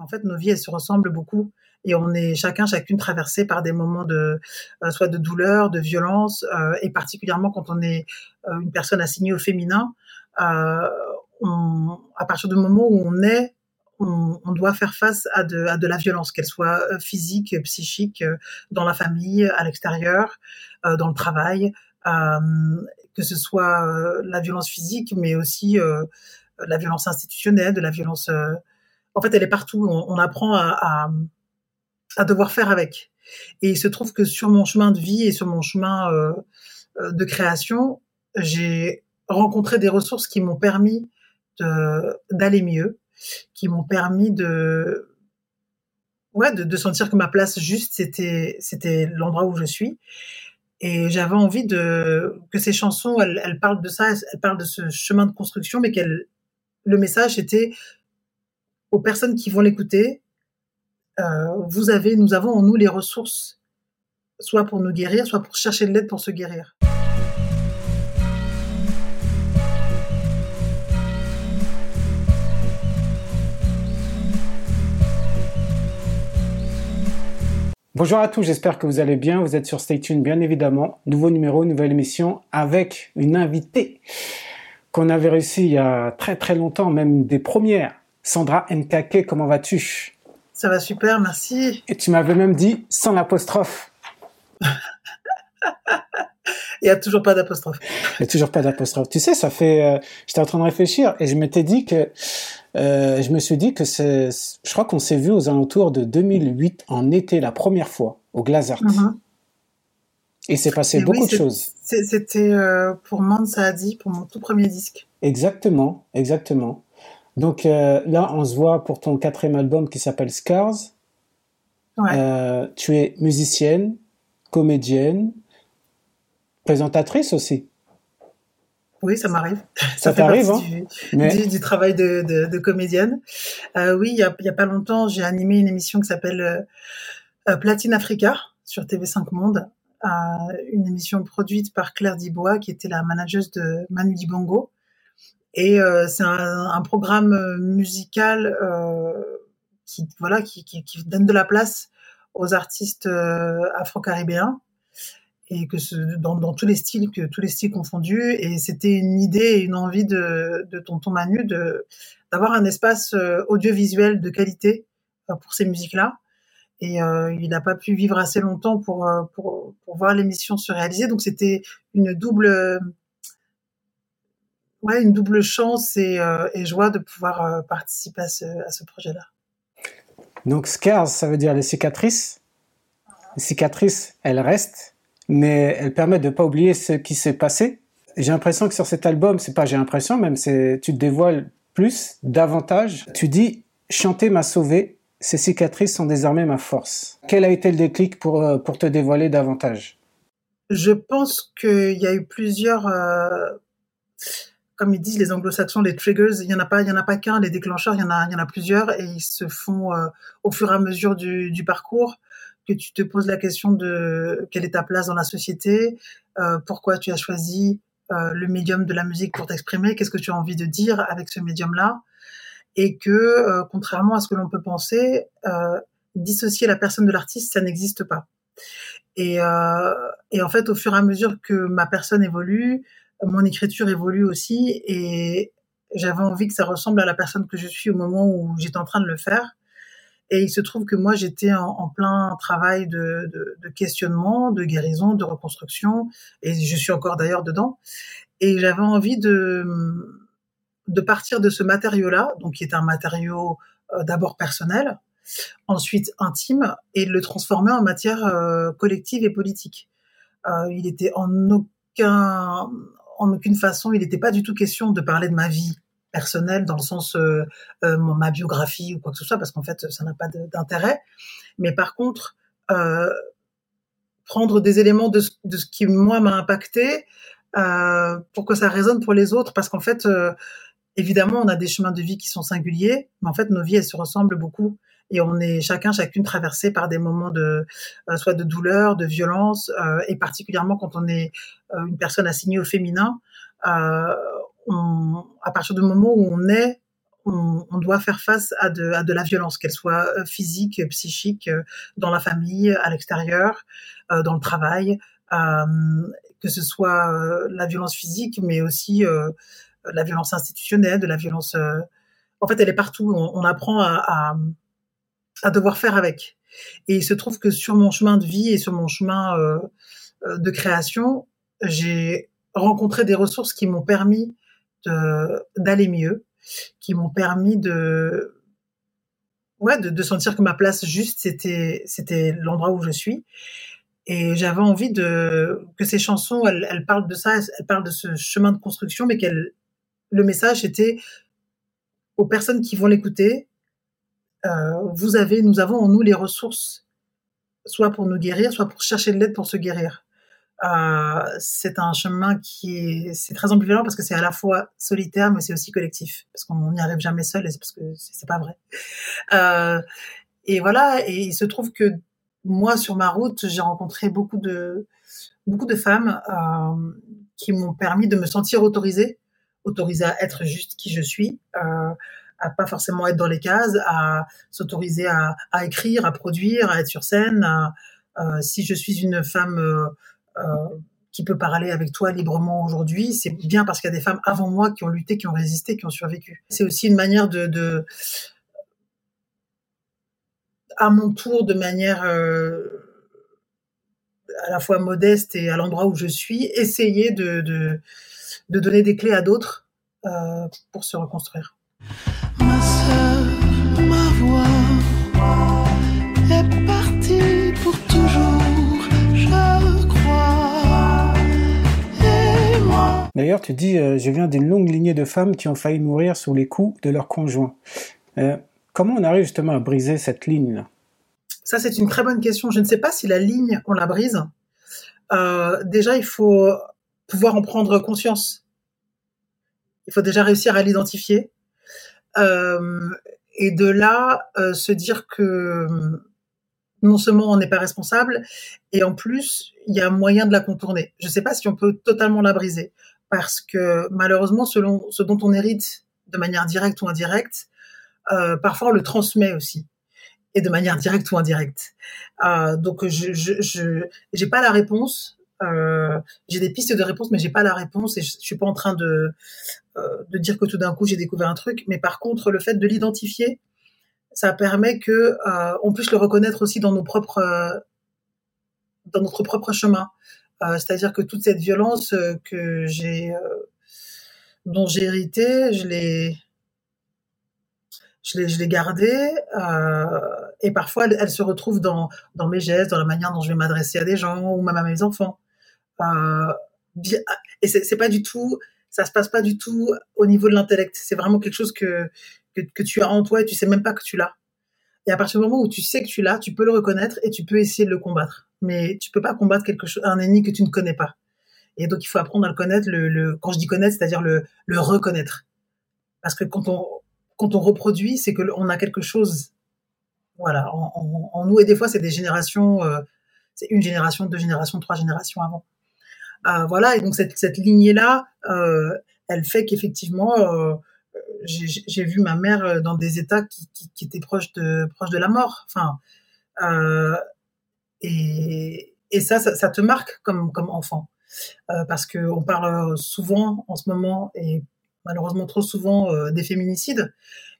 En fait, nos vies, elles se ressemblent beaucoup et on est chacun, chacune traversé par des moments de euh, soit de douleur, de violence, euh, et particulièrement quand on est euh, une personne assignée au féminin, à partir du moment où on est, on, on doit faire face à de, à de la violence, qu'elle soit physique, psychique, dans la famille, à l'extérieur, dans le travail, que ce soit la violence physique, mais aussi la violence institutionnelle, de la violence. En fait, elle est partout. On, apprend à, devoir faire avec. Et il se trouve que sur mon chemin de vie et sur mon chemin euh, euh, de création, j'ai rencontré des ressources qui m'ont permis d'aller mieux, qui m'ont permis de ouais de, sentir que ma place juste c'était l'endroit où je suis et j'avais envie de que ces chansons elles, parlent de ça elles parlent de ce chemin de construction mais qu'elle le message était aux personnes qui vont l'écouter euh, vous avez, nous avons en nous les ressources, soit pour nous guérir, soit pour chercher de l'aide pour se guérir. Bonjour à tous, j'espère que vous allez bien. Vous êtes sur Stay Tuned, bien évidemment. Nouveau numéro, nouvelle émission avec une invitée qu'on avait réussi il y a très très longtemps, même des premières. Sandra Nkake, comment vas-tu? Ça va super, merci. Et tu m'avais même dit sans l'apostrophe. Il n'y a toujours pas d'apostrophe. Il n'y a toujours pas d'apostrophe. Tu sais, ça fait. Euh, j'étais en train de réfléchir et je m'étais dit que. Euh, je me suis dit que c'est. Je crois qu'on s'est vu aux alentours de 2008 en été la première fois au Glazart. Mm-hmm. Et c'est passé beaucoup de choses. C'était euh, pour Man Saadi, pour mon tout premier disque. Exactement, exactement. Donc euh, là, on se voit pour ton quatrième album qui s'appelle Scars. Euh, tu es musicienne, comédienne, présentatrice aussi. Oui, ça m'arrive. Ça, t'arrive, hein du, du, travail de, de, de comédienne. Euh, oui, il y a, a, pas longtemps, j'ai animé une émission qui s'appelle Platine Africa sur TV5 Monde. Une émission produite par Claire Dibois, qui était la manageuse de Manu Dibango. Et euh, c'est un, programme euh, musical euh, qui voilà qui, donne de la place aux artistes afro-caribéens. Et que dans, tous les styles que tous les styles confondus. Et c'était une idée et une envie de, Tonton Manu de d'avoir un espace audiovisuel de qualité pour ces musiques là et il n'a pas pu vivre assez longtemps pour pour, pour voir l'émission se réaliser. Donc c'était une double ouais, une double chance et, euh, et joie de pouvoir euh, participer à ce, à ce projet-là. Donc scars, ça veut dire les cicatrices. Les cicatrices, elles restent, mais elles permettent de pas oublier ce qui s'est passé. J'ai l'impression que sur cet album, c'est pas j'ai l'impression, même c'est tu te dévoiles plus, davantage. Tu dis chanter m'a sauvé, ces cicatrices sont désormais ma force. Quel a été le déclic pour euh, pour te dévoiler davantage? Je pense qu'il y a eu plusieurs euh, comme ils disent les anglo-saxons, les triggers, il y en a pas, il y en a pas qu'un, les déclencheurs, il y en a, il y en a plusieurs et ils se font euh, au fur et à mesure du, du, parcours que tu te poses la question de quelle est ta place dans la société, euh, pourquoi tu as choisi euh, le médium de la musique pour t'exprimer, qu'est-ce que tu as envie de dire avec ce médium-là, et que euh, contrairement à ce que l'on peut penser, euh, dissocier la personne de l'artiste, ça n'existe pas. Et, et en fait, au fur et à mesure que ma personne évolue, mon écriture évolue aussi et j'avais envie que ça ressemble à la personne que je suis au moment où j'étais en train de le faire. Et il se trouve que moi, j'étais en, plein travail de, questionnement, de guérison, de reconstruction, et je suis encore d'ailleurs dedans. Et j'avais envie de, de partir de ce matériau-là, donc qui est un matériau euh, d'abord personnel, ensuite intime, et de le transformer en matière euh, collective et politique. Euh, il était en aucun, en aucune façon, il n'était pas du tout question de parler de ma vie personnelle dans le sens euh, euh, ma biographie ou quoi que ce soit, parce qu'en fait, ça n'a pas d'intérêt. Mais par contre, euh, prendre des éléments de ce, de ce qui moi m'a impacté euh, pour que ça résonne pour les autres, parce qu'en fait, évidemment, on a des chemins de vie qui sont singuliers, mais en fait, nos vies elles se ressemblent beaucoup et on est chacun chacune traversé par des moments de euh, soit de douleur, de violence euh, et particulièrement quand on est euh, une personne assignée au féminin, on, à partir du moment où on est, on, doit faire face à de, à de la violence, qu'elle soit euh, physique, psychique, euh, dans la famille, à l'extérieur, euh, dans le travail, que ce soit la violence physique, mais aussi la violence institutionnelle, de la violence. en fait, elle est partout. On, apprend à, à, à, devoir faire avec. Et il se trouve que sur mon chemin de vie et sur mon chemin de création, j'ai rencontré des ressources qui m'ont permis d'aller mieux, qui m'ont permis de ouais de, de, sentir que ma place juste c'était c'était l'endroit où je suis et j'avais envie de que ces chansons elles, elles, parlent de ça elles parlent de ce chemin de construction mais qu'elle le message était aux personnes qui vont l'écouter euh, vous avez nous avons en nous les ressources soit pour nous guérir soit pour chercher de l'aide pour se guérir. Euh, c'est un chemin qui est, c'est très ambivalent parce que c'est à la fois solitaire, mais c'est aussi collectif, parce qu'on n'y arrive jamais seul, et c'est parce que c'est pas vrai. Euh, et voilà, et il se trouve que moi, sur ma route, j'ai rencontré beaucoup de, beaucoup de femmes euh, qui m'ont permis de me sentir autorisée, autorisée à être juste qui je suis, euh, à pas forcément être dans les cases, à s'autoriser à, écrire, à produire, à être sur scène. Euh, si je suis une femme euh, euh, qui peut parler avec toi librement aujourd'hui, c'est bien parce qu'il y a des femmes avant moi qui ont lutté, qui ont résisté, qui ont survécu. C'est aussi une manière de, à mon tour, de manière à la fois modeste et à l'endroit où je suis, essayer de, donner des clés à d'autres pour se reconstruire. D'ailleurs, tu dis, euh, je viens d'une longue lignée de femmes qui ont failli mourir sous les coups de leurs conjoints. Euh, comment on arrive justement à briser cette ligne-là Ça, c'est une très bonne question. Je ne sais pas si la ligne, on la brise. Euh, déjà, il faut pouvoir en prendre conscience. Il faut déjà réussir à l'identifier. et de là, se dire que non seulement on n'est pas responsable, et en plus, il y a moyen de la contourner. Je ne sais pas si on peut totalement la briser parce que malheureusement, selon ce dont on hérite de manière directe ou indirecte, euh, parfois on le transmet aussi et de manière directe ou indirecte. Euh, donc je je j'ai pas la réponse. Euh, j'ai des pistes de réponse, mais j'ai pas la réponse et je, je suis pas en train de de dire que tout d'un coup j'ai découvert un truc. Mais par contre, le fait de l'identifier, ça permet que on puisse le reconnaître aussi dans nos propres dans notre propre chemin. Euh, c'est-à-dire que toute cette violence euh, que j'ai, euh, dont j'ai hérité, je l'ai, je gardée. et parfois, elle, se retrouve dans, mes gestes, dans la manière dont je vais m'adresser à des gens ou même à mes enfants. et c'est, pas du tout, ça se passe pas du tout au niveau de l'intellect. C'est vraiment quelque chose que, que, que tu as en toi et tu sais même pas que tu l'as. Et à partir du moment où tu sais que tu l'as, tu peux le reconnaître et tu peux essayer de le combattre mais tu peux pas combattre quelque chose, un ennemi que tu ne connais pas. Et donc, il faut apprendre à le connaître. Le, quand je dis connaître, c'est-à-dire le, reconnaître. Parce que quand on, reproduit, c'est que on a quelque chose, voilà, en, nous. Et des fois, c'est des générations, euh, c'est une génération, deux générations, trois générations avant. Euh, voilà. Et donc cette, cette lignée-là, euh, elle fait qu'effectivement, j'ai vu ma mère dans des états qui, étaient proches de proches de la mort. Enfin, euh, et, ça, ça, te marque comme, comme enfant. Euh, parce qu'on parle souvent en ce moment, et malheureusement trop souvent, euh, des féminicides.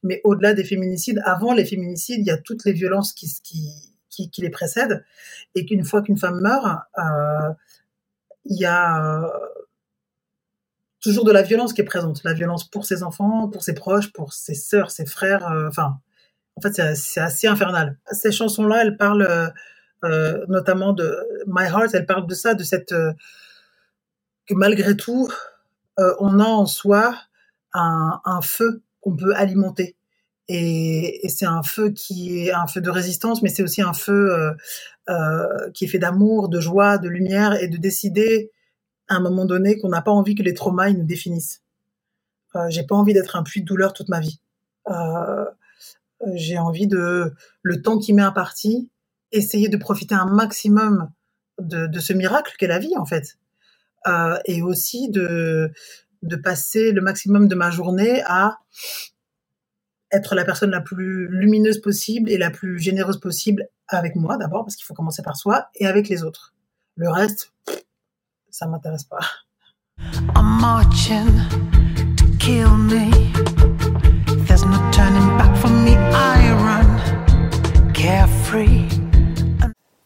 Mais au-delà des féminicides, avant les féminicides, il y a toutes les violences qui, qui, qui, les précèdent. Et qu'une fois qu'une femme meurt, euh, il y a toujours de la violence qui est présente. La violence pour ses enfants, pour ses proches, pour ses sœurs, ses frères. Euh, enfin, en fait, c'est assez infernal. Ces chansons-là, elles parlent euh, notamment de My Heart, elle parle de ça, de cette euh, que malgré tout, euh, on a en soi un, un feu qu'on peut alimenter. Et, et c'est un feu qui est un feu de résistance, mais c'est aussi un feu euh, euh, qui est fait d'amour, de joie, de lumière, et de décider à un moment donné qu'on n'a pas envie que les traumas ils nous définissent. Euh, j'ai pas envie d'être un puits de douleur toute ma vie. j'ai envie de le temps qui m'est imparti, essayer de profiter un maximum de, de ce miracle qu'est la vie en fait, euh, et aussi de de passer le maximum de ma journée à être la personne la plus lumineuse possible et la plus généreuse possible avec moi d'abord, parce qu'il faut commencer par soi, et avec les autres. Le reste, ça m'intéresse pas.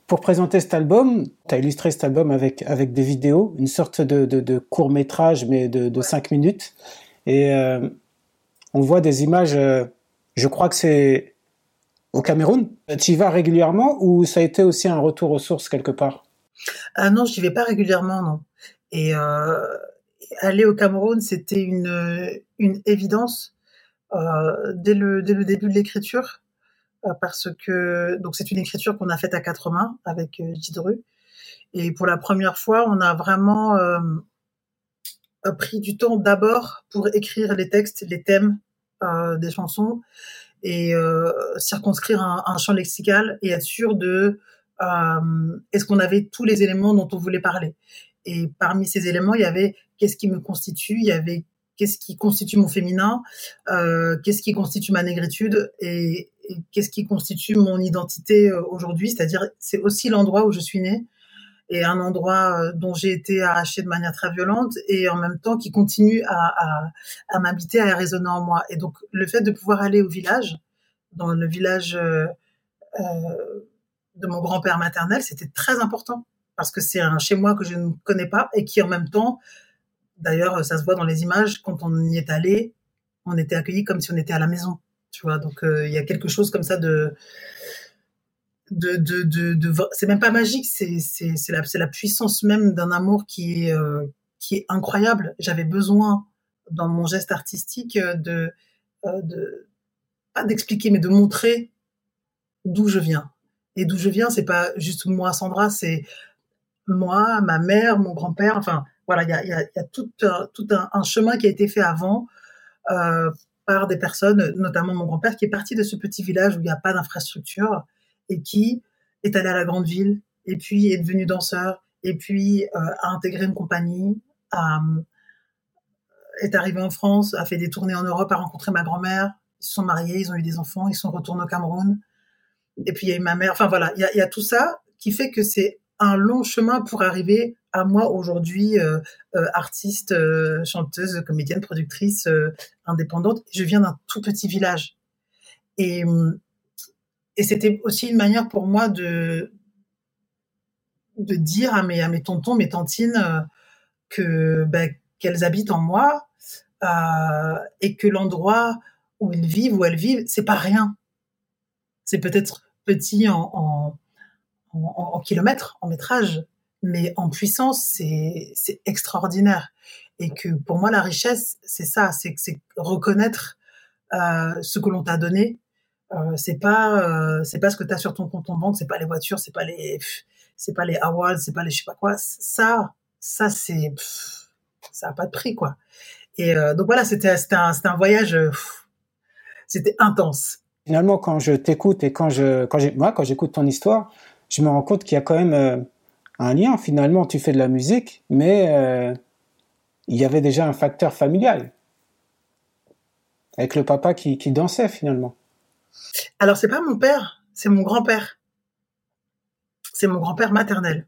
Pour présenter cet album, tu as illustré cet album avec, avec des vidéos, une sorte de, de, court métrage, mais de, de 5 minutes. Et euh, on voit des images, euh, je crois que c'est au Cameroun. Tu y vas régulièrement ou ça a été aussi un retour aux sources quelque part? Ah non, je n'y vais pas régulièrement, non. Et euh, aller au Cameroun, c'était une, une évidence euh, dès, le, dès le début de l'écriture, euh, parce que donc c'est une écriture qu'on a faite à quatre mains avec Gidru. Et pour la première fois, on a vraiment pris du temps d'abord pour écrire les textes, les thèmes des chansons et circonscrire un, champ lexical et être sûr de est-ce qu'on avait tous les éléments dont on voulait parler? Et parmi ces éléments, il y avait qu'est-ce qui me constitue, il y avait qu'est-ce qui constitue mon féminin, euh, qu'est-ce qui constitue ma négritude? Et, qu'est-ce qui constitue mon identité euh, aujourd'hui? C'est-à-dire, c'est aussi l'endroit où je suis née et un endroit euh, dont j'ai été arrachée de manière très violente et en même temps qui continue à, m'habiter, à résonner en moi. Et donc le fait de pouvoir aller au village, dans le village euh, euh, de mon grand-père maternel, c'était très important parce que c'est un chez moi que je ne connais pas et qui en même temps, d'ailleurs ça se voit dans les images, quand on y est allé, on était accueillis comme si on était à la maison. Tu vois, donc euh, il y a quelque chose comme ça de de, de, de, c'est même pas magique, c'est c'est la la puissance même d'un amour qui est euh, qui est incroyable. J'avais besoin dans mon geste artistique de euh, de pas d'expliquer mais de montrer d'où je viens. Et d'où je viens, c'est pas juste moi Sandra, c'est moi, ma mère, mon grand-père. Enfin voilà, il y a y a, tout un, chemin qui a été fait avant. Euh, par des personnes, notamment mon grand-père, qui est parti de ce petit village où il n'y a pas d'infrastructure et qui est allé à la grande ville et puis est devenu danseur et puis euh, a intégré une compagnie, est arrivé en France, a fait des tournées en Europe, a rencontré ma grand-mère, ils se sont mariés, ils ont eu des enfants, ils sont retournés au Cameroun. Et puis il y a eu ma mère. Enfin voilà, il y a, tout ça qui fait que c'est un long chemin pour arriver à moi aujourd'hui, euh, euh, artiste, euh, chanteuse, comédienne, productrice, indépendante. Je viens d'un tout petit village. Et, c'était aussi une manière pour moi de, dire à mes, tontons, mes tantines, ben, qu'elles habitent en moi et que l'endroit où ils vivent, où elles vivent, c'est pas rien. C'est peut-être petit en, en, en, kilomètres, en métrage, mais en puissance, c'est extraordinaire. Et que pour moi, la richesse, c'est ça, c'est reconnaître euh, ce que l'on t'a donné. Euh, c'est pas euh, c'est pas ce que tu as sur ton compte en banque, c'est pas les voitures, c'est pas les c'est pas les awards, c'est pas les je sais pas quoi. Ça, ça c'est ça a pas de prix quoi. Et euh, donc voilà, c'était c'était un un voyage c'était intense. Finalement, quand je t'écoute et quand je quand moi quand j'écoute ton histoire, je me rends compte qu'il y a quand même euh, un lien. Finalement, tu fais de la musique, mais euh, il y avait déjà un facteur familial avec le papa qui, qui dansait finalement. Alors c'est pas mon père, c'est mon grand-père. C'est mon grand-père maternel.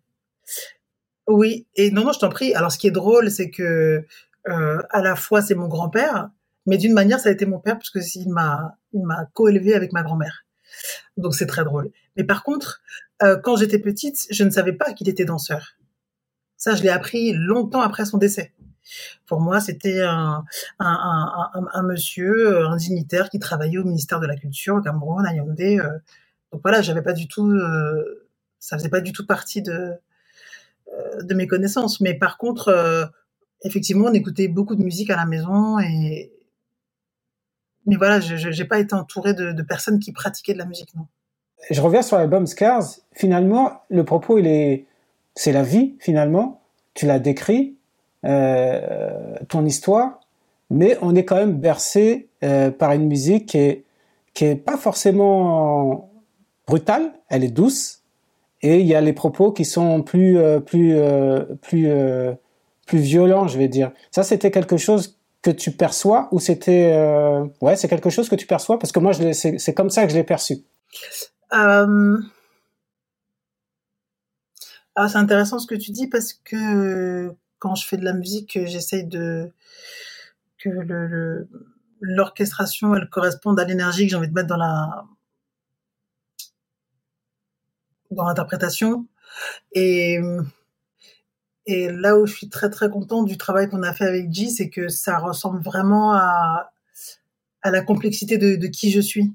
Oui, et non, non, je t'en prie. Alors ce qui est drôle, c'est que euh, à la fois c'est mon grand-père, mais d'une manière ça a été mon père parce que il m'a il m'a coélevé avec ma grand-mère. Donc c'est très drôle. Mais par contre, euh, quand j'étais petite, je ne savais pas qu'il était danseur. Ça, je l'ai appris longtemps après son décès. Pour moi, c'était un, un, un, un, monsieur, un dignitaire qui travaillait au ministère de la Culture au Cameroun, à Yaoundé. Euh. Donc voilà, j'avais pas du tout, euh, ça faisait pas du tout partie de euh, de mes connaissances. Mais par contre, euh, effectivement, on écoutait beaucoup de musique à la maison et mais voilà, je n'ai pas été entourée de, personnes qui pratiquaient de la musique, non. Je reviens sur l'album Scars. Finalement, le propos, il est, c'est la vie, finalement. Tu l'as décrit, euh, ton histoire, mais on est quand même bercé euh, par une musique qui est, qui est pas forcément brutale, elle est douce, et il y a les propos qui sont plus, euh, plus, plus, plus violents, je vais dire. Ça, c'était quelque chose que tu perçois ou c'était euh, ouais c'est quelque chose que tu perçois? Parce que moi c'est comme ça que je l'ai perçu. Euh... Ah, c'est intéressant ce que tu dis parce que quand je fais de la musique, j'essaye de que le l'orchestration elle corresponde à l'énergie que j'ai envie de mettre dans la dans l'interprétation et et là où je suis très très contente du travail qu'on a fait avec G, c'est que ça ressemble vraiment à, à la complexité de, qui je suis.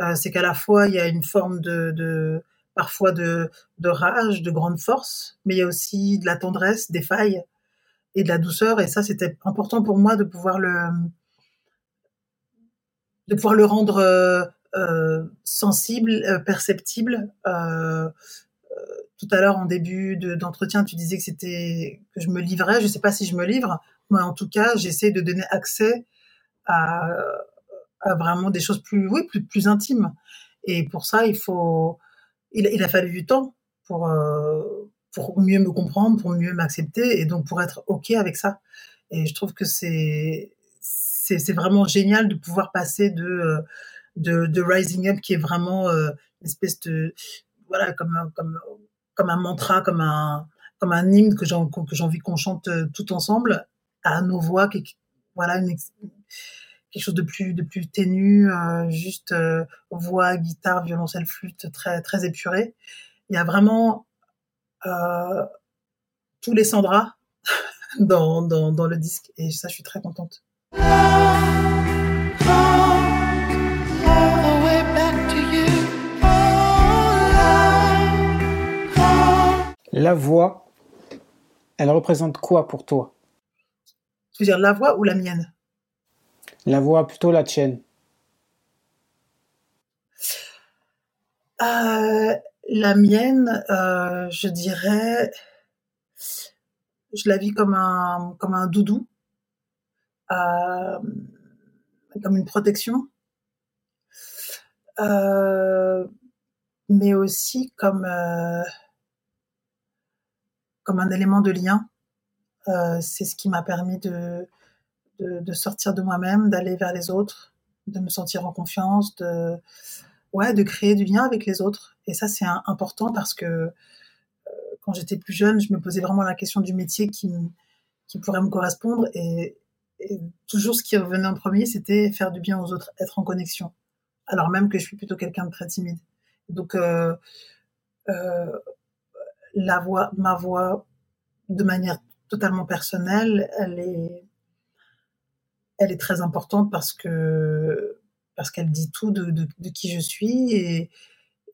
Euh, c'est qu'à la fois il y a une forme de, de parfois de, de rage, de grande force, mais il y a aussi de la tendresse, des failles et de la douceur. Et ça, c'était important pour moi de pouvoir le de pouvoir le rendre euh, euh sensible, perceptible. Tout à l'heure en début d'entretien, tu disais que c'était que je me livrais. Je sais pas si je me livre, mais en tout cas, j'essaie de donner accès à, à, vraiment des choses plus, oui, plus, plus intimes. Et pour ça, il faut, il, il a fallu du temps pour euh, pour mieux me comprendre, pour mieux m'accepter et donc pour être ok avec ça. Et je trouve que c'est c'est vraiment génial de pouvoir passer de de, de Rising Up qui est vraiment euh, une espèce de voilà comme comme comme un mantra, comme un, comme un hymne que j'ai envie qu'on chante euh, tout ensemble à nos voix, voilà, une, quelque chose de plus de plus ténu, euh, juste euh, voix, guitare, violoncelle, flûte, très très épuré. Il y a vraiment euh, tous les Sandra dans, dans dans le disque et ça, je suis très contente. La voix, elle représente quoi pour toi? Tu veux dire la voix ou la mienne? La voix, plutôt la tienne. Euh, la mienne, euh, je dirais, je la vis comme un comme un doudou, euh, comme une protection, mais aussi comme comme un élément de lien. Euh, c'est ce qui m'a permis de, sortir de moi-même, d'aller vers les autres, de me sentir en confiance, de, ouais, de créer du lien avec les autres. Et ça, c'est important parce que euh, quand j'étais plus jeune, je me posais vraiment la question du métier qui, pourrait me correspondre. Et, toujours ce qui revenait en premier, c'était faire du bien aux autres, être en connexion. Alors même que je suis plutôt quelqu'un de très timide. Donc, euh, la voix, ma voix, de manière totalement personnelle, elle est, elle est très importante parce que parce qu'elle dit tout de, de, qui je suis et,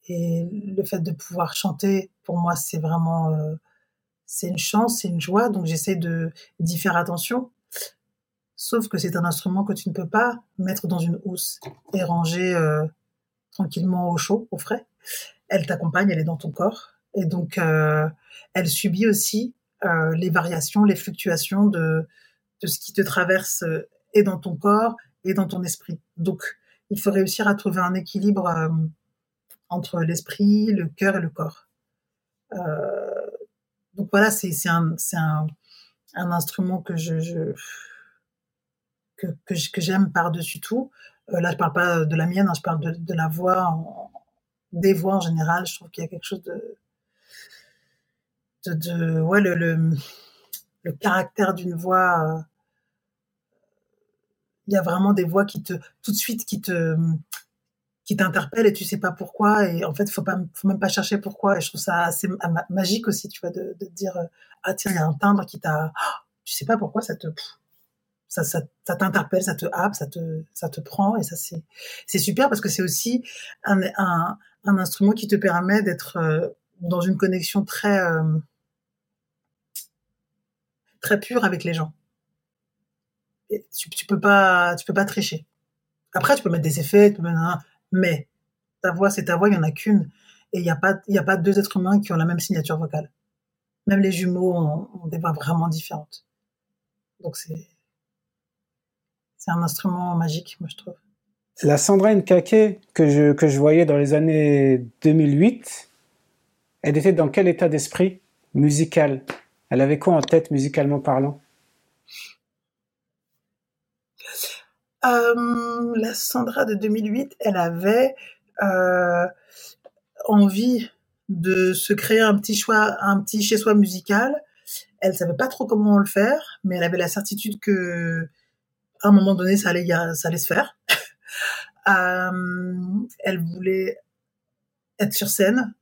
et le fait de pouvoir chanter pour moi c'est vraiment euh, c'est une chance c'est une joie. Donc j'essaie de d'y faire attention. Sauf que c'est un instrument que tu ne peux pas mettre dans une housse et ranger euh, tranquillement au chaud au frais. Elle t'accompagne elle est dans ton corps et donc, euh, elle subit aussi euh, les variations, les fluctuations de, de ce qui te traverse euh, et dans ton corps et dans ton esprit. Donc, il faut réussir à trouver un équilibre entre l'esprit, le cœur et le corps. Donc voilà, c'est un, un, instrument que je, que, que j'aime par-dessus tout. Là, je parle pas de la mienne, hein, je parle de, la voix, des voix en général. Je trouve qu'il y a quelque chose de, de, ouais, le, le, le caractère d'une voix. Euh, il y a vraiment des voix qui te, tout de suite, qui te, qui t'interpellent et tu sais pas pourquoi. Et en fait, faut pas, faut même pas chercher pourquoi. Et je trouve ça assez magique aussi, tu vois, de, de dire, euh, ah tiens, il y a un timbre qui t'a, tu sais pas pourquoi ça te, ça, ça, ça t'interpelle, ça te happe, ça te, ça te prend et ça c'est, c'est super parce que c'est aussi un, un, un, instrument qui te permet d'être euh, dans une connexion très, très pur avec les gens. Tu, tu peux pas, tu peux pas tricher. Après, tu peux mettre des effets, mais ta voix, c'est ta voix, il y en a qu'une. Et il n'y a pas, a pas deux êtres humains qui ont la même signature vocale. Même les jumeaux ont, des voix vraiment différentes. Donc c'est, c'est un instrument magique, moi je trouve. La Sandrine Kaké que je, que je voyais dans les années 2008, elle était dans quel état d'esprit musical? Elle avait quoi en tête musicalement parlant? Euh, la Sandra de 2008, elle avait euh, envie de se créer un petit choix, un petit chez soi musical. Elle savait pas trop comment le faire, mais elle avait la certitude que à un moment donné, ça allait, se faire. euh, elle voulait être sur scène.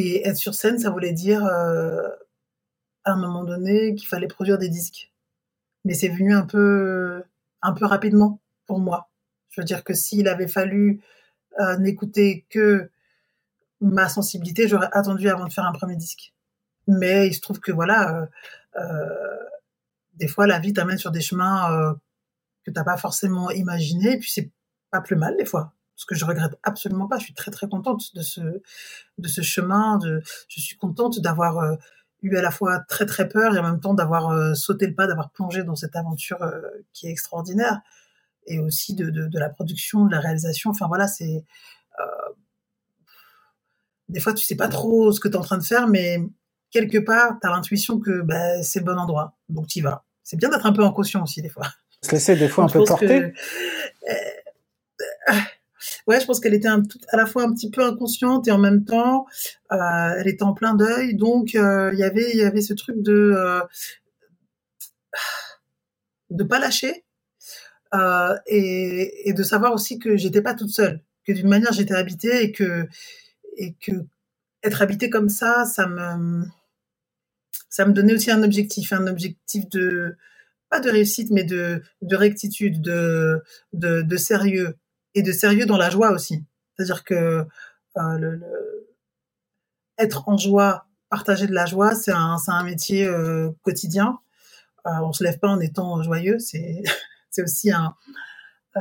Et être sur scène, ça voulait dire euh, à un moment donné qu'il fallait produire des disques. Mais c'est venu un peu, un peu rapidement pour moi. Je veux dire que s'il avait fallu euh, n'écouter que ma sensibilité, j'aurais attendu avant de faire un premier disque. Mais il se trouve que voilà, euh, des fois la vie t'amène sur des chemins que t'as pas forcément imaginé, et puis c'est pas plus mal des fois. Ce que je regrette absolument pas. Je suis très très contente de ce de ce chemin. De, je suis contente d'avoir euh, eu à la fois très très peur et en même temps d'avoir euh, sauté le pas, d'avoir plongé dans cette aventure euh, qui est extraordinaire et aussi de, de, de, la production, de la réalisation. Enfin voilà, c'est des fois tu sais pas trop ce que tu es en train de faire, mais quelque part tu as l'intuition que bah, c'est le bon endroit, donc tu y vas. C'est bien d'être un peu en caution aussi des fois. Se laisser des fois un peu porter. Que, ouais, je pense qu'elle était à la fois un petit peu inconsciente et en même temps, euh, elle était en plein deuil. Donc, euh, il y avait, il y avait ce truc de euh, de pas lâcher et, de savoir aussi que j'étais pas toute seule, que d'une manière j'étais habitée et que et que être habitée comme ça, ça me ça me donnait aussi un objectif, un objectif de pas de réussite, mais de, de rectitude, de, de, de sérieux, et de sérieux dans la joie aussi. C'est-à-dire que euh, le, le, être en joie, partager de la joie, c'est un, un métier euh, quotidien. Euh, on se lève pas en étant joyeux. C'est, aussi un, euh,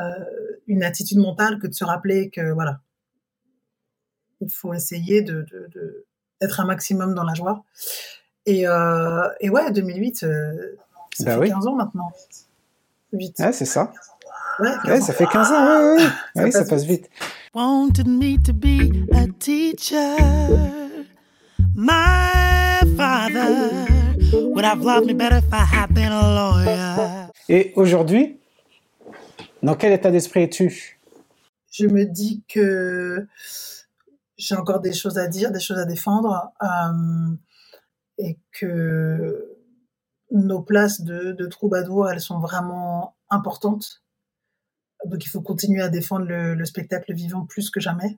une attitude mentale que de se rappeler que voilà, il faut essayer de, de, de d'être un maximum dans la joie. Et, euh, et ouais, 2008, euh, ça bah fait oui. 15 ans maintenant. Vite. Ouais, c'est ça. Ouais, ouais ça fait 15 ans, ouais, ouais. ça, oui, passe ça passe vite. Wanted me to be a teacher. My father would have loved me better if I had been a lawyer. Et aujourd'hui, dans quel état d'esprit es-tu? Je me dis que j'ai encore des choses à dire, des choses à défendre, euh, et que nos places de, de troubadour, elles sont vraiment importantes donc il faut continuer à défendre le, le spectacle vivant plus que jamais.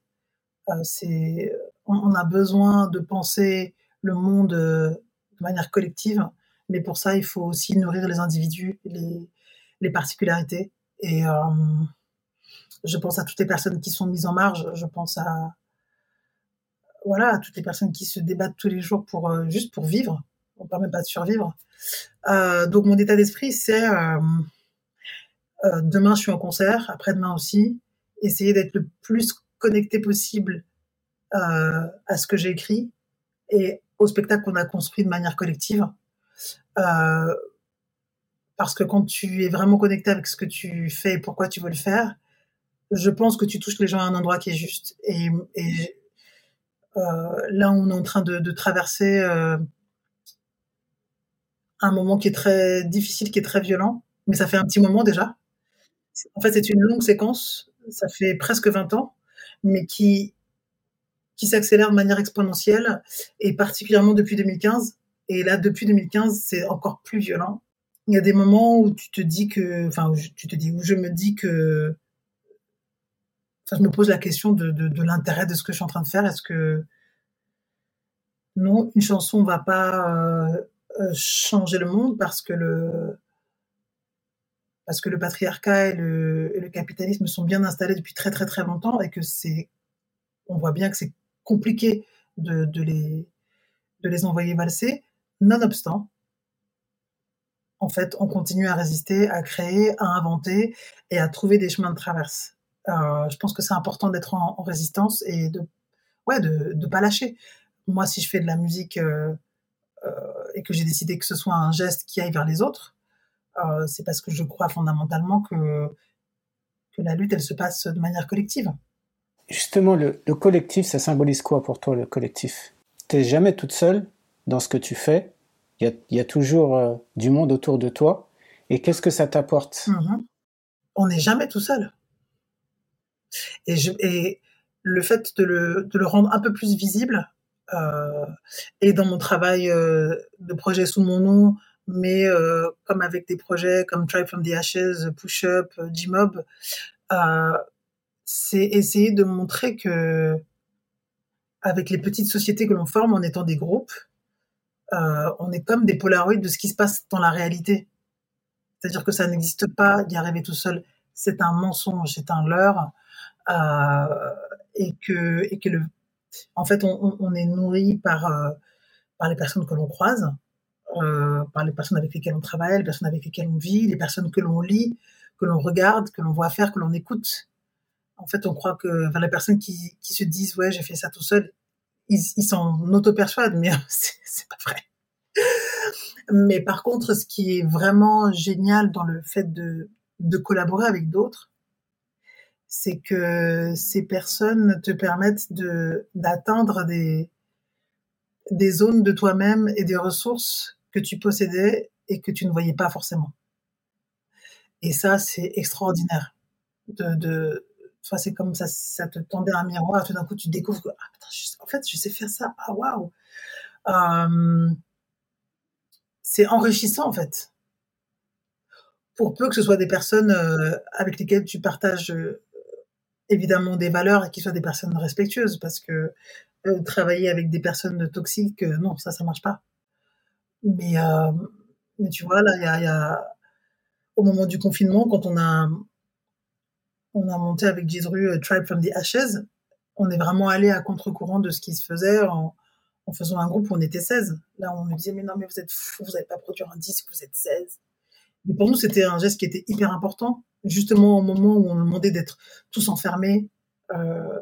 Euh, on, a besoin de penser le monde euh, de manière collective, mais pour ça il faut aussi nourrir les individus, les, particularités. Et euh, je pense à toutes les personnes qui sont mises en marge. Je pense à voilà toutes les personnes qui se débattent tous les jours pour juste pour vivre. On ne permet pas de survivre. Donc mon état d'esprit c'est euh, demain, je suis en concert, après-demain aussi. Essayer d'être le plus connecté possible euh, à ce que j'ai écrit et au spectacle qu'on a construit de manière collective. Euh, parce que quand tu es vraiment connecté avec ce que tu fais et pourquoi tu veux le faire, je pense que tu touches les gens à un endroit qui est juste. Et, et euh, là, on est en train de, de traverser euh, un moment qui est très difficile, qui est très violent, mais ça fait un petit moment déjà. En fait, c'est une longue séquence, ça fait presque 20 ans, mais qui, qui s'accélère de manière exponentielle, et particulièrement depuis 2015. Et là, depuis 2015, c'est encore plus violent. Il y a des moments où tu te dis que, enfin, tu te dis, où je me dis que, enfin, je me pose la question de, de, l'intérêt de ce que je suis en train de faire. Est-ce que, non, une chanson va pas euh changer le monde parce que le, parce que le patriarcat et le, capitalisme sont bien installés depuis très très très longtemps et que c'est, on voit bien que c'est compliqué de, les, de les envoyer valser. Nonobstant, en fait, on continue à résister, à créer, à inventer et à trouver des chemins de traverse. Euh, je pense que c'est important d'être en, résistance et de, ouais, de, de pas lâcher. Moi, si je fais de la musique euh, euh, et que j'ai décidé que ce soit un geste qui aille vers les autres, euh, c'est parce que je crois fondamentalement que, que la lutte, elle se passe de manière collective. Justement, le, le collectif, ça symbolise quoi pour toi, le collectif? Tu n'es jamais toute seule dans ce que tu fais. Il y a, y a, toujours euh, du monde autour de toi. Et qu'est-ce que ça t'apporte? Mhm. On n'est jamais tout seul. Et, je, et le fait de le, de le rendre un peu plus visible, euh, et dans mon travail euh, de projet sous mon nom, mais euh, comme avec des projets comme Tribe from the Ashes, Push Up, G-Mob, euh, c'est essayer de montrer que avec les petites sociétés que l'on forme en étant des groupes, euh, on est comme des polaroïdes de ce qui se passe dans la réalité. C'est-à-dire que ça n'existe pas d'y arriver tout seul. C'est un mensonge, c'est un leurre, euh, et que en fait, on, est nourri euh, par les personnes que l'on croise, euh, par les personnes avec lesquelles on travaille, les personnes avec lesquelles on vit, les personnes que l'on lit, que l'on regarde, que l'on voit faire, que l'on écoute. En fait, on croit que enfin, les personnes qui, qui se disent ouais j'ai fait ça tout seul, ils s'en auto-persuadent, mais c'est pas vrai. Mais par contre, ce qui est vraiment génial dans le fait de, de collaborer avec d'autres, c'est que ces personnes te permettent de d'atteindre des des zones de toi-même et des ressources que tu possédais et que tu ne voyais pas forcément. Et ça, c'est extraordinaire. De, c'est comme ça, ça te tendait un miroir. Tout d'un coup, tu découvres que, ah, en fait, je sais faire ça. Ah, waouh. Euh, c'est enrichissant, en fait. Pour peu que ce soit des personnes euh, avec lesquelles tu partages euh, évidemment des valeurs et qui soient des personnes respectueuses, parce que travailler avec des personnes toxiques, non, ça, ça marche pas. Mais, euh, mais tu vois, là, il y a, y a- au moment du confinement, quand on a, on a monté avec Jidru euh, Tribe from the Ashes, on est vraiment allé à contre-courant de ce qui se faisait en, en faisant un groupe où on était 16. Là, on nous disait, mais non, mais vous êtes fous, vous n'allez pas produire un disque, vous êtes 16. Et pour nous, c'était un geste qui était hyper important, justement au moment où on demandait d'être tous enfermés, euh,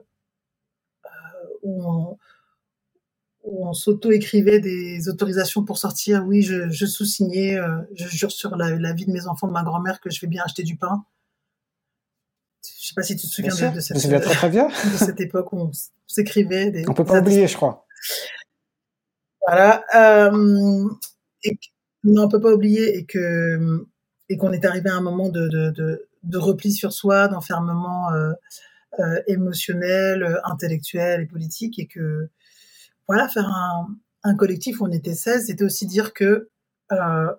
où on, où on s'auto-écrivait des autorisations pour sortir. Oui, je, je sous-signais, euh, je jure sur la, la vie de mes enfants, de ma grand-mère, que je vais bien acheter du pain. Je sais pas si tu te souviens de, cette, me souviens très très bien. de cette époque où on s'écrivait des, On peut pas oublier, je crois. Voilà. Euh, et non, on peut pas oublier et que et qu'on est arrivé à un moment de, de, de, de repli sur soi, d'enfermement euh, euh, émotionnel, intellectuel et politique, et que voilà, faire un, un collectif où on était 16, c'était aussi dire que euh,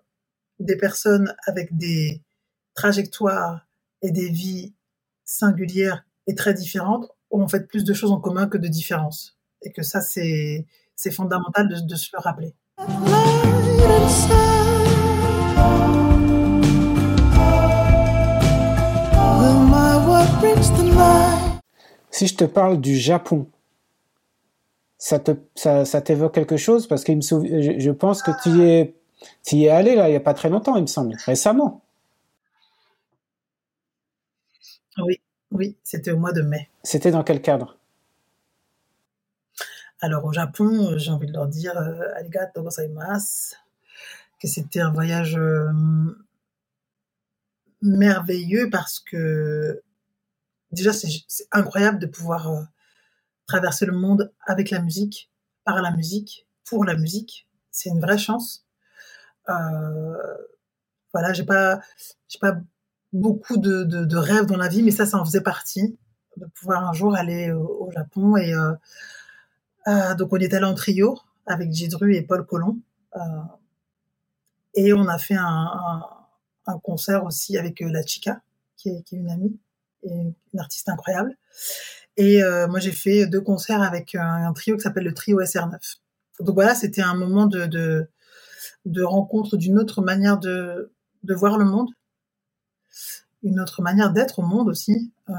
des personnes avec des trajectoires et des vies singulières et très différentes ont en fait plus de choses en commun que de différences. Et que ça, c'est c'est fondamental de, de se le rappeler. Si je te parle du Japon, ça te ça, ça t'évoque quelque chose? Parce que je, je pense que tu y es tu y es allé là il y a pas très longtemps il me semble récemment. Oui, oui, c'était au mois de mai. C'était dans quel cadre? Alors au Japon, euh, j'ai envie de leur dire euh, arigato gozaimasu, que c'était un voyage euh, merveilleux parce que déjà c'est c'est incroyable de pouvoir traverser le monde avec la musique, par la musique, pour la musique. C'est une vraie chance. Euh, voilà, j'ai pas, pas beaucoup de, rêves dans la vie, mais ça, ça en faisait partie de pouvoir un jour aller au, Japon. Et euh, euh, donc on est allé en trio avec Jidru et Paul Colomb, et on a fait un, concert aussi avec la Chica, qui est une amie et une artiste incroyable. Et euh, moi, j'ai fait deux concerts avec un, trio qui s'appelle le trio SR9. Donc voilà, c'était un moment de, de, rencontre d'une autre manière de, de voir le monde, une autre manière d'être au monde aussi. Euh,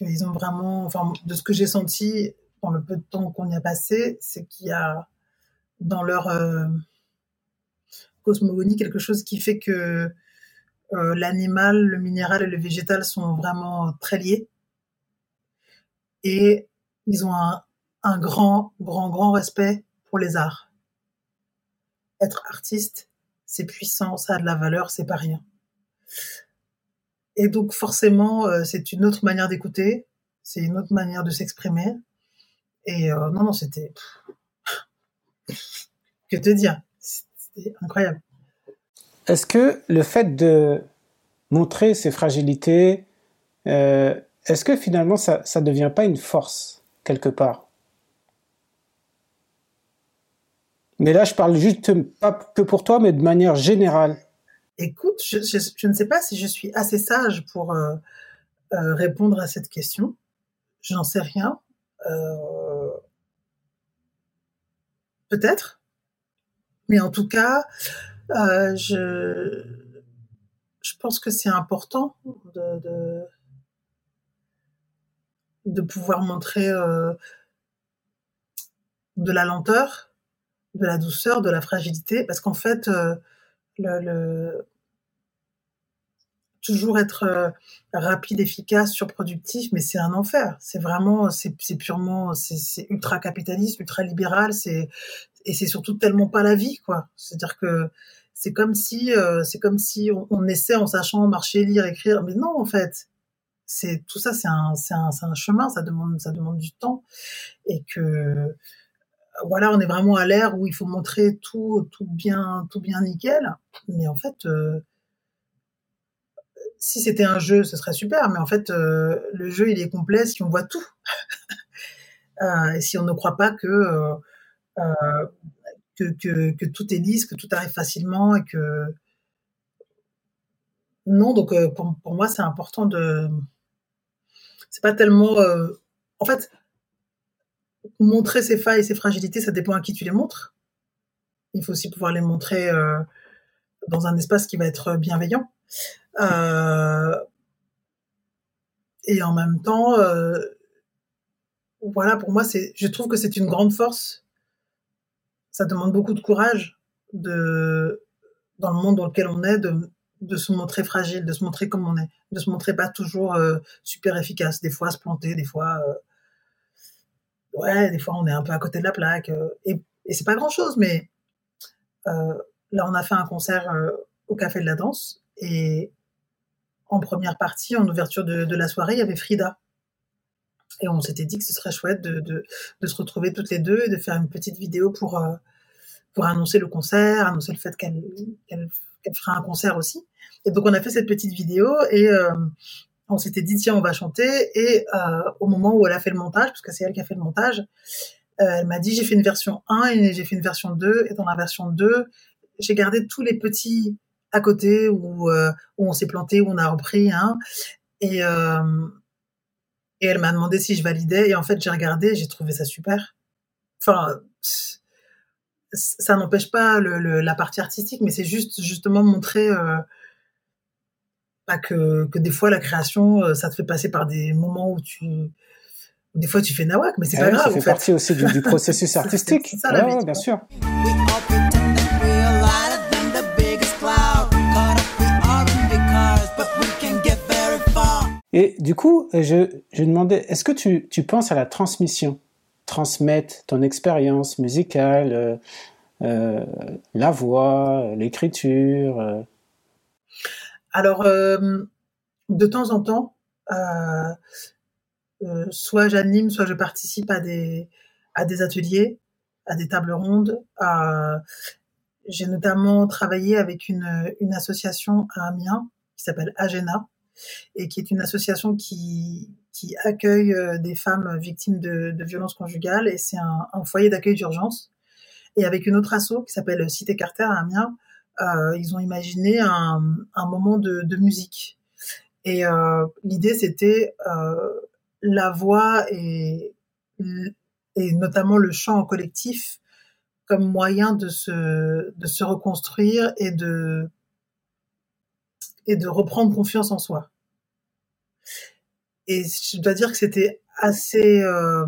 ils ont vraiment, enfin, de ce que j'ai senti dans le peu de temps qu'on y a passé, c'est qu'il y a dans leur euh, cosmogonie quelque chose qui fait que l'animal, le minéral et le végétal sont vraiment très liés. Et ils ont un, grand, grand, grand respect pour les arts. Être artiste, c'est puissant, ça a de la valeur, c'est pas rien. Et donc forcément, euh, c'est une autre manière d'écouter, c'est une autre manière de s'exprimer. Et euh, non, non, c'était... que te dire C'était incroyable. est-ce que le fait de montrer ses fragilités, euh, est-ce que finalement ça ne devient pas une force quelque part? Mais là, je parle juste pas que pour toi, mais de manière générale. Écoute, je, ne sais pas si je suis assez sage pour euh, euh, répondre à cette question. Je n'en sais rien. Peut-être. Mais en tout cas, je, je pense que c'est important de, pouvoir montrer euh, de la lenteur, de la douceur, de la fragilité, parce qu'en fait, euh, le, toujours être euh, rapide, efficace, surproductif, mais c'est un enfer. C'est vraiment, c'est purement, c'est ultra capitaliste, ultra libéral, c'est et c'est surtout tellement pas la vie, quoi. C'est-à-dire que c'est comme si euh, c'est comme si on, essaie en sachant marcher, lire, écrire, mais non en fait. C'est tout ça, c'est un, un, un, chemin, ça demande, ça demande du temps, et que voilà, on est vraiment à l'ère où il faut montrer tout, tout bien, tout bien nickel, mais en fait, euh, si c'était un jeu, ce serait super, mais en fait, euh, le jeu il est complet si on voit tout, et si on ne croit pas que que, tout est lisse, que tout arrive facilement et que non. Donc euh, pour, moi, c'est important de. C'est pas tellement. Euh, en fait, montrer ses failles et ses fragilités, ça dépend à qui tu les montres. Il faut aussi pouvoir les montrer euh, dans un espace qui va être bienveillant. et en même temps, voilà, pour moi, c'est, je trouve que c'est une grande force ça demande beaucoup de courage de, dans le monde dans lequel on est, de, de se montrer fragile, de se montrer comme on est, de se montrer pas toujours euh, super efficace, des fois se planter, des fois, euh, ouais, des fois on est un peu à côté de la plaque, euh, et, c'est pas grand chose, mais là on a fait un concert au Café de la Danse, et en première partie, en ouverture de, la soirée, il y avait Frida. Et on s'était dit que ce serait chouette de, de, se retrouver toutes les deux et de faire une petite vidéo pour, pour annoncer le concert, annoncer le fait qu'elle fera un concert aussi. Et donc on a fait cette petite vidéo et euh, on s'était dit tiens on va chanter et euh, au moment où elle a fait le montage, parce que c'est elle qui a fait le montage, euh, elle m'a dit j'ai fait une version 1 et j'ai fait une version 2 et dans la version 2 j'ai gardé tous les petits à côté où, on s'est planté, où on a repris. Hein, et, et elle m'a demandé si je validais. Et en fait, j'ai regardé, j'ai trouvé ça super. Enfin, ça n'empêche pas le, la partie artistique, mais c'est juste justement montrer euh, pas que, que des fois la création, euh, ça te fait passer par des moments où tu des fois tu fais nawak, mais c'est ah pas grave. Ça fait, fait partie aussi du, du processus artistique. C'est ça, la vie, bien sûr. Et du coup, je, je demandais, est-ce que tu, tu, penses à la transmission? Transmettre ton expérience musicale, euh, euh la voix, l'écriture euh? Alors, de temps en temps, soit j'anime, soit je participe à des, à des ateliers, à des tables rondes. J'ai notamment travaillé avec une, une association à Amiens qui s'appelle Agena, et qui est une association qui, accueille euh, des femmes victimes de, de violences conjugales et c'est un, foyer d'accueil d'urgence. Et avec une autre asso qui s'appelle Cité Carter à Amiens, euh, ils ont imaginé un, moment de, musique. Et euh, l'idée c'était la voix et, et notamment le chant en collectif comme moyen de se, de se reconstruire et de et de reprendre confiance en soi. Et je dois dire que c'était assez euh,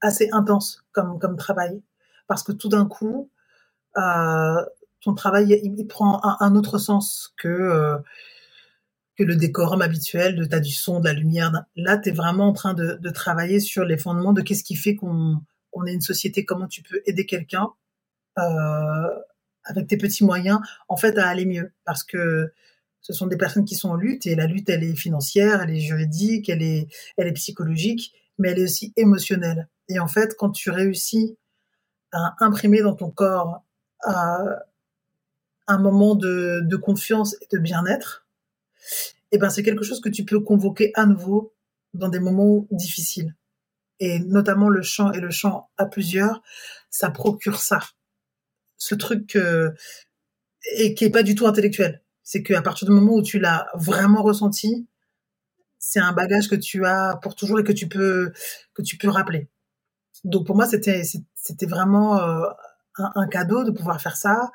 assez intense comme comme travail parce que tout d'un coup euh, ton travail il, prend un, autre sens que euh, que le décorum habituel de t'as du son de la lumière là tu es vraiment en train de, de, travailler sur les fondements de qu'est-ce qui fait qu'on qu'on est une société comment tu peux aider quelqu'un euh, avec tes petits moyens, en fait, à aller mieux. Parce que ce sont des personnes qui sont en lutte et la lutte, elle est financière, elle est juridique, elle est, elle est psychologique, mais elle est aussi émotionnelle. Et en fait, quand tu réussis à imprimer dans ton corps un moment de, confiance et de bien-être, eh ben c'est quelque chose que tu peux convoquer à nouveau dans des moments difficiles. Et notamment le chant et le chant à plusieurs, ça procure ça. Ce truc et qui est pas du tout intellectuel. C'est qu'à partir du moment où tu l'as vraiment ressenti, c'est un bagage que tu as pour toujours et que tu peux que tu peux rappeler. Donc pour moi, c'était c'était vraiment euh, un, cadeau de pouvoir faire ça.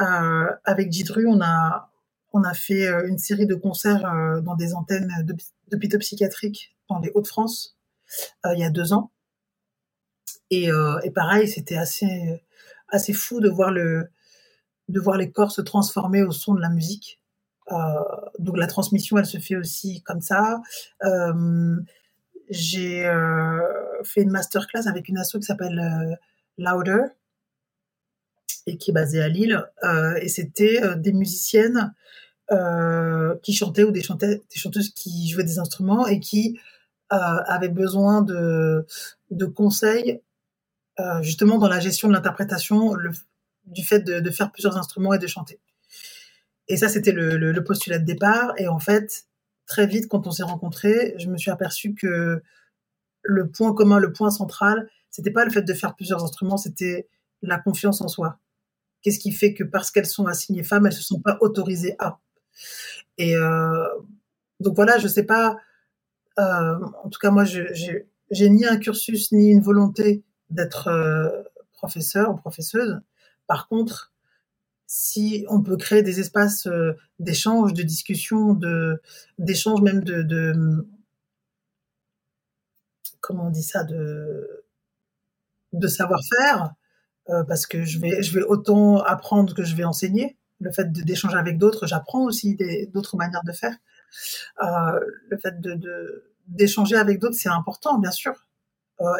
Euh, avec Jidru, on a on a fait euh, une série de concerts euh, dans des antennes d'hôpitaux psychiatriques dans les Hauts-de-France il y a deux ans. Et pareil, c'était assez assez fou de voir le de voir les corps se transformer au son de la musique. Euh, donc la transmission, elle se fait aussi comme ça. Euh, j'ai euh, fait une masterclass avec une asso qui s'appelle Louder et qui est basée à Lille. et c'était des musiciennes qui chantaient ou des, des, chanteuses qui jouaient des instruments et qui avaient besoin de, de conseils justement dans la gestion de l'interprétation, du fait de, de, faire plusieurs instruments et de chanter. Et ça, c'était le, le, postulat de départ. Et en fait, très vite, quand on s'est rencontrés, je me suis aperçu que le point commun, le point central, c'était pas le fait de faire plusieurs instruments, c'était la confiance en soi. Qu'est-ce qui fait que parce qu'elles sont assignées femmes, elles se sont pas autorisées à. Et euh, donc voilà, je sais pas. Euh, en tout cas, moi, j'ai ni un cursus ni une volonté d'être euh, professeur ou professeuse. Par contre, si on peut créer des espaces euh, d'échange, de discussion, de d'échange même de, de, on dit ça, de savoir-faire, euh, parce que je vais autant apprendre que je vais enseigner. Le fait d'échanger avec d'autres, j'apprends aussi d'autres manières de faire. Le fait d'échanger avec d'autres, c'est important, bien sûr,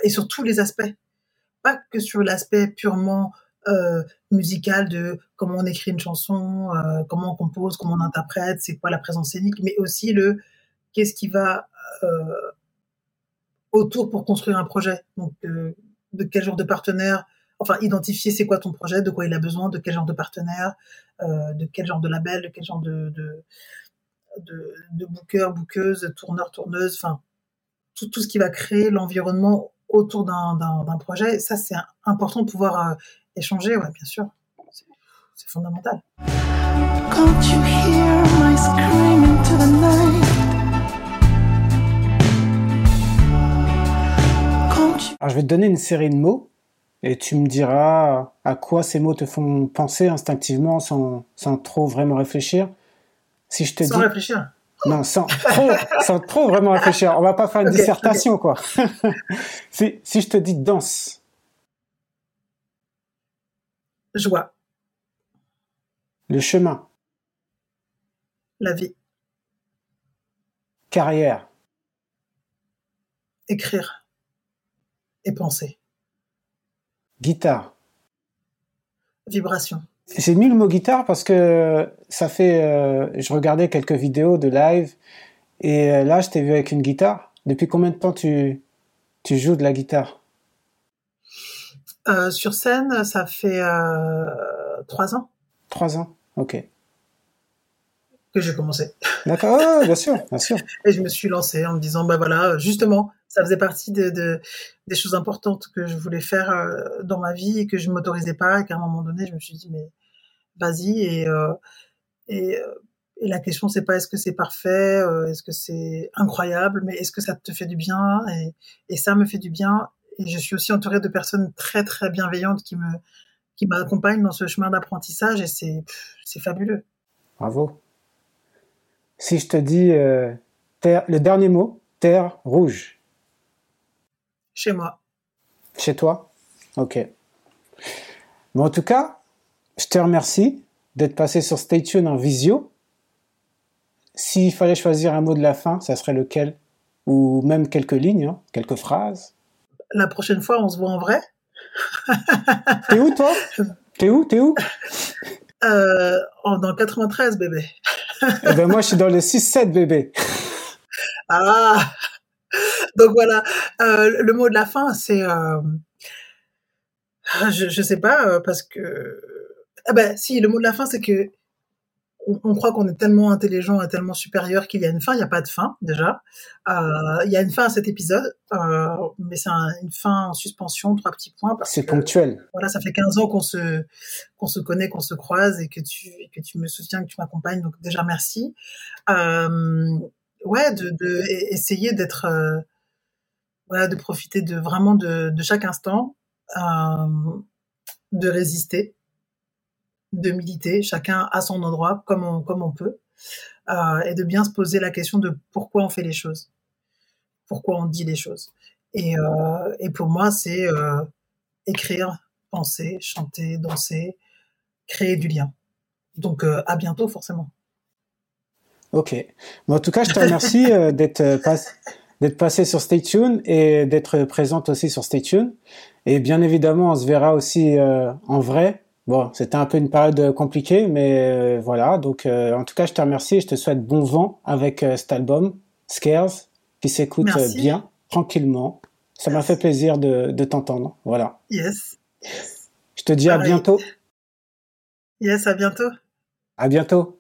et sur tous les aspects, pas que sur l'aspect purement euh, musical de comment on écrit une chanson, euh, comment on compose, comment on interprète, c'est quoi la présence scénique, mais aussi le qu'est-ce qui va euh, autour pour construire un projet. Donc, de quel genre de partenaire, enfin, identifier c'est quoi ton projet, de quoi il a besoin, de quel genre de partenaire, de quel genre de label, de quel genre de, de, de, de booker, bookeuse, tourneur, tourneuse, enfin, tout, tout ce qui va créer l'environnement autour d'un projet. Ça, c'est important de pouvoir échanger, ouais, bien sûr. C'est fondamental. Alors, je vais te donner une série de mots et tu me diras à quoi ces mots te font penser instinctivement sans, sans trop vraiment réfléchir. Si je te sans réfléchir non, sans trop, sans trop vraiment réfléchir. On va pas faire une dissertation, quoi. si, si je te dis danse, Joie. Le chemin. La vie. Carrière. Écrire. Et penser. Guitare. Vibration. J'ai mis le mot guitare parce que ça fait. Euh, je regardais quelques vidéos de live et euh, là, je t'ai vu avec une guitare. Depuis combien de temps tu, tu joues de la guitare? Euh, sur scène, ça fait euh, trois ans. Trois ans, ok. Que j'ai commencé. D'accord, bien sûr, bien sûr. Et je me suis lancée en me disant, bah voilà, justement, ça faisait partie de, de des choses importantes que je voulais faire dans ma vie et que je m'autorisais pas et qu'à un moment donné, je me suis dit, mais vas-y et euh, et, et la question c'est pas est-ce que c'est parfait, est-ce que c'est incroyable, mais est-ce que ça te fait du bien et, et ça me fait du bien et je suis aussi entourée de personnes très très bienveillantes qui me qui m'accompagnent dans ce chemin d'apprentissage et c'est c'est fabuleux. Bravo. Si je te dis euh, terre, le dernier mot, terre rouge. Chez moi. Chez toi? Ok. Bon, en tout cas, je te remercie d'être passé sur Stay Tuned en visio. S'il fallait choisir un mot de la fin, ça serait lequel? Ou même quelques lignes, hein, quelques phrases la prochaine fois, on se voit en vrai. T'es où, toi? T'es où? T'es où? Euh, Dans le 93, bébé. eh ben, moi, je suis dans le 6-7, bébé. ah Donc voilà, euh, le mot de la fin, c'est... Euh, je, je sais pas, parce que Ah ben, si, le mot de la fin, c'est que on, on croit qu'on est tellement intelligent et tellement supérieur qu'il y a une fin. Il n'y a pas de fin, déjà. Euh, il y a une fin à cet épisode, euh, mais c'est un- une fin en suspension, trois petits points. C'est ponctuel. Voilà, ça fait 15 ans qu'on se, qu'on se connaît, qu'on se croise et que tu, et que tu me soutiens, que tu m'accompagnes. Donc, déjà, merci. Euh, ouais, de, de essayer d'être, voilà, de profiter de vraiment de, de chaque instant, de résister, de militer, chacun à son endroit, comme on, comme on peut, euh, et de bien se poser la question de pourquoi on fait les choses, pourquoi on dit les choses. Et, euh, et pour moi, c'est euh, écrire, penser, chanter, danser, créer du lien. Donc, à bientôt, forcément. Ok. Bon, en tout cas, je te remercie d'être euh, pas- d'être passé sur Stay Tune et d'être présente aussi sur Stay Tune. Et bien évidemment, on se verra aussi euh, en vrai. Bon, c'était un peu une période compliquée, mais euh, voilà. Donc, euh, en tout cas, je te remercie et je te souhaite bon vent avec euh, cet album, Scares, qui s'écoute euh, bien, tranquillement. Ça m'a fait plaisir de, de t'entendre. Voilà. Yes. Je te dis à bientôt. Yes, à bientôt. À bientôt.